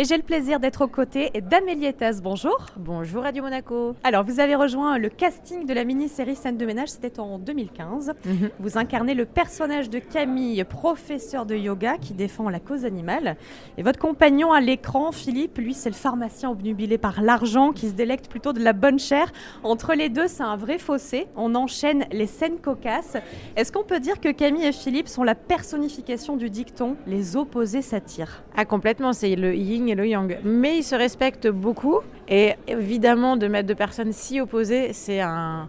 Et j'ai le plaisir d'être aux côtés d'Amélie Etas. Bonjour. Bonjour Radio Monaco. Alors, vous avez rejoint le casting de la mini-série Scène de ménage, c'était en 2015. Mhm. Vous incarnez le personnage de Camille, professeur de yoga qui défend la cause animale. Et votre compagnon à l'écran, Philippe, lui, c'est le pharmacien obnubilé par l'argent qui se délecte plutôt de la bonne chair. Entre les deux, c'est un vrai fossé. On enchaîne les scènes cocasses. Est-ce qu'on peut dire que Camille et Philippe sont la personnification du dicton les opposés s'attirent Ah complètement, c'est le yin et le yang. Mais ils se respectent beaucoup et évidemment de mettre deux personnes si opposées, c'est un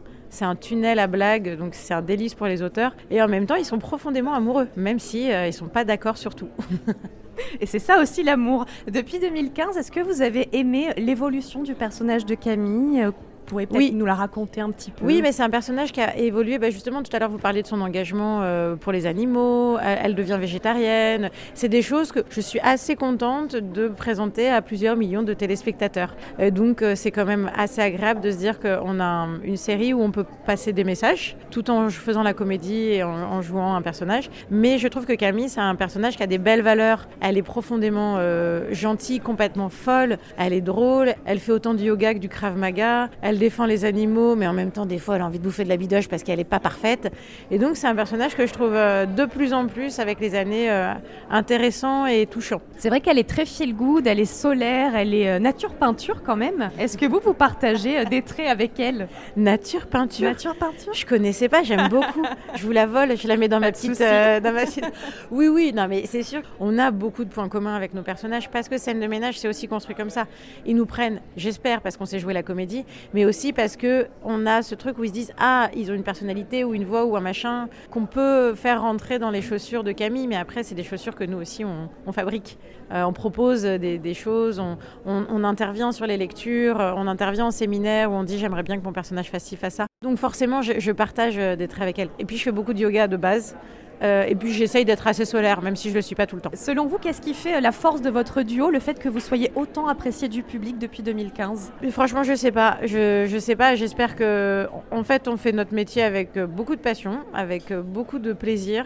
tunnel à blagues, donc c'est un délice pour les auteurs. Et en même temps, ils sont profondément amoureux, même si euh, ils sont pas d'accord sur tout. Et c'est ça aussi l'amour. Depuis 2015, est-ce que vous avez aimé l'évolution du personnage de Camille? Pourriez peut-être Oui. nous la raconter un petit peu. Oui, mais c'est un personnage qui a évolué. Bah, justement, tout à l'heure, vous parliez de son engagement euh, pour les animaux. Elle, elle devient végétarienne. C'est des choses que je suis assez contente de présenter à plusieurs millions de téléspectateurs. Euh, donc, euh, c'est quand même assez agréable de se dire qu'on a un- une série où on peut passer des messages tout en faisant la comédie et en, en jouant un personnage. Mais je trouve que Camille, c'est un personnage qui a des belles valeurs. Elle est profondément euh, gentille, complètement folle. Elle est drôle. Elle fait autant du yoga que du krav maga. Elle défend les animaux, mais en même temps, des fois, elle a envie de bouffer de la bidoche parce qu'elle n'est pas parfaite. Et donc, c'est un personnage que je trouve euh, de plus en plus, avec les années, euh, intéressant et touchant. C'est vrai qu'elle est très feel good, elle est solaire, elle est euh, nature peinture quand même. Est-ce que vous, vous partagez des traits avec elle? Nature peinture? Nature peinture? Je connaissais pas, j'aime beaucoup. Je vous la vole, je la mets dans ma petite. euh, dans ma petite- Oui, oui, non, mais c'est sûr. On a beaucoup de points communs avec nos personnages parce que scène de ménage, c'est aussi construit comme ça. Ils nous prennent, j'espère, parce qu'on sait jouer la comédie, mais aussi parce que on a ce truc où ils se disent ah, ils ont une personnalité ou une voix ou un machin qu'on peut faire rentrer dans les chaussures de Camille, mais après c'est des chaussures que nous aussi on, fabrique. Euh, on propose des, choses, on intervient sur les lectures, euh, on intervient en séminaire où on dit j'aimerais bien que mon personnage fasse ci, fasse ça. Donc forcément, je, je partage euh, des traits avec elle. Et puis je fais beaucoup de yoga de base. Euh, et puis j'essaye d'être assez solaire, même si je ne le suis pas tout le temps. Selon vous, qu'est-ce qui fait euh, la force de votre duo, le fait que vous soyez autant apprécié du public depuis 2015 Mais franchement, je sais pas. Je, sais pas. J'espère que, en fait, on fait notre métier avec euh, beaucoup de passion, avec beaucoup de plaisir.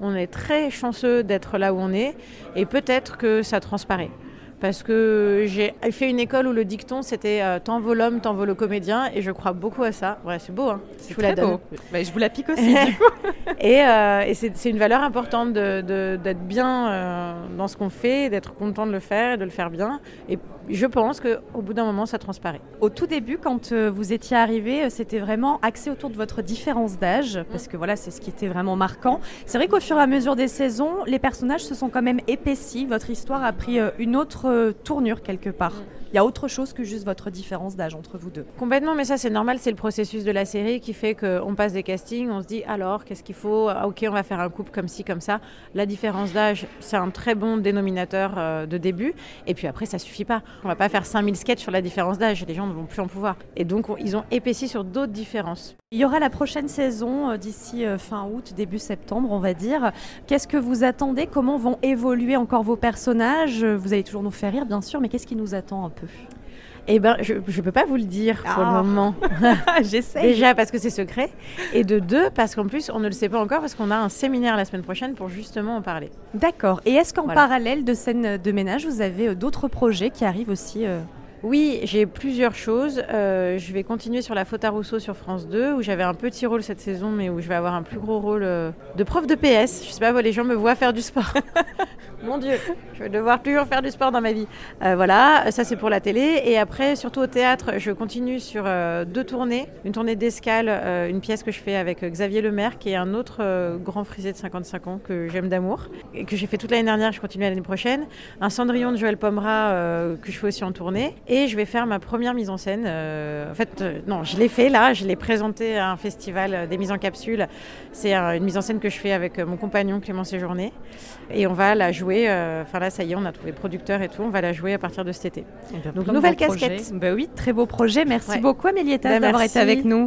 On est très chanceux d'être là où on est, et peut-être que ça transparaît. Parce que j'ai fait une école où le dicton c'était euh, tant vaut l'homme, tant vaut le comédien, et je crois beaucoup à ça. Ouais, c'est beau, hein. Je vous la donne. Bah, je vous la pique aussi. du coup. Et, euh, et c'est une valeur importante de- de- d'être bien euh, dans ce qu'on fait, d'être content de le faire et de le faire bien. Et je pense qu'au bout d'un moment, ça transparaît. Au tout début, quand euh, vous étiez arrivé, c'était vraiment axé autour de votre différence d'âge, parce que voilà, c'est ce qui était vraiment marquant. C'est vrai qu'au fur et à mesure des saisons, les personnages se sont quand même épaissis. Votre histoire a pris une autre euh, tournure quelque part. Il y a autre chose que juste votre différence d'âge entre vous deux. Complètement, mais ça c'est normal, c'est le processus de la série qui fait qu'on passe des castings, on se dit alors qu'est-ce qu'il faut? Ah, Ok, on va faire un couple comme ci, comme ça. La différence d'âge, c'est un très bon dénominateur euh, de début. Et puis après, ça suffit pas. On va pas faire 5000 sketchs sur la différence d'âge, les gens ne vont plus en pouvoir. Et donc on- ils ont épaissi sur d'autres différences. Il y aura la prochaine saison euh, d'ici euh, fin août, début septembre, on va dire. Qu'est-ce que vous attendez? Comment vont évoluer encore vos personnages? Vous allez toujours nous faire rire, bien sûr, mais qu'est-ce qui nous attend un peu? Eh ben, je ne peux pas vous le dire pour Ah. le moment. J'essaie. Déjà parce que c'est secret, et de deux parce qu'en plus on ne le sait pas encore parce qu'on a un séminaire la semaine prochaine pour justement en parler. D'accord. Et est-ce qu'en Voilà. parallèle de scène de ménage, vous avez euh, d'autres projets qui arrivent aussi euh, Oui, j'ai plusieurs choses. Euh, je vais continuer sur la faute à Rousseau sur France 2 où j'avais un petit rôle cette saison mais où je vais avoir un plus gros rôle euh, de prof de PS. Je sais pas, les gens me voient faire du sport. Mon Dieu, je vais devoir toujours faire du sport dans ma vie. Euh, voilà, ça c'est pour la télé. Et après, surtout au théâtre, je continue sur euh, deux tournées. Une tournée d'escale, euh, une pièce que je fais avec euh, Xavier Lemaire, qui est un autre euh, grand frisé de 55 ans que j'aime d'amour, et que j'ai fait toute l'année dernière, je continue l'année prochaine. Un Cendrillon de Joël Pomera euh, que je fais aussi en tournée. Et je vais faire ma première mise en scène. euh, en fait, euh, non, je l'ai fait là, je l'ai présenté à un festival euh, des mises en capsule. C'est euh, une mise en scène que je fais avec euh, mon compagnon Clément Séjourné. Et on va la jouer, euh, enfin là ça y est, on a trouvé producteur et tout, on va la jouer à partir de cet été. Donc, nouvelle casquette. Bah oui, très beau projet. Merci Ouais. beaucoup Amélie Etas Bah, d'avoir été avec nous.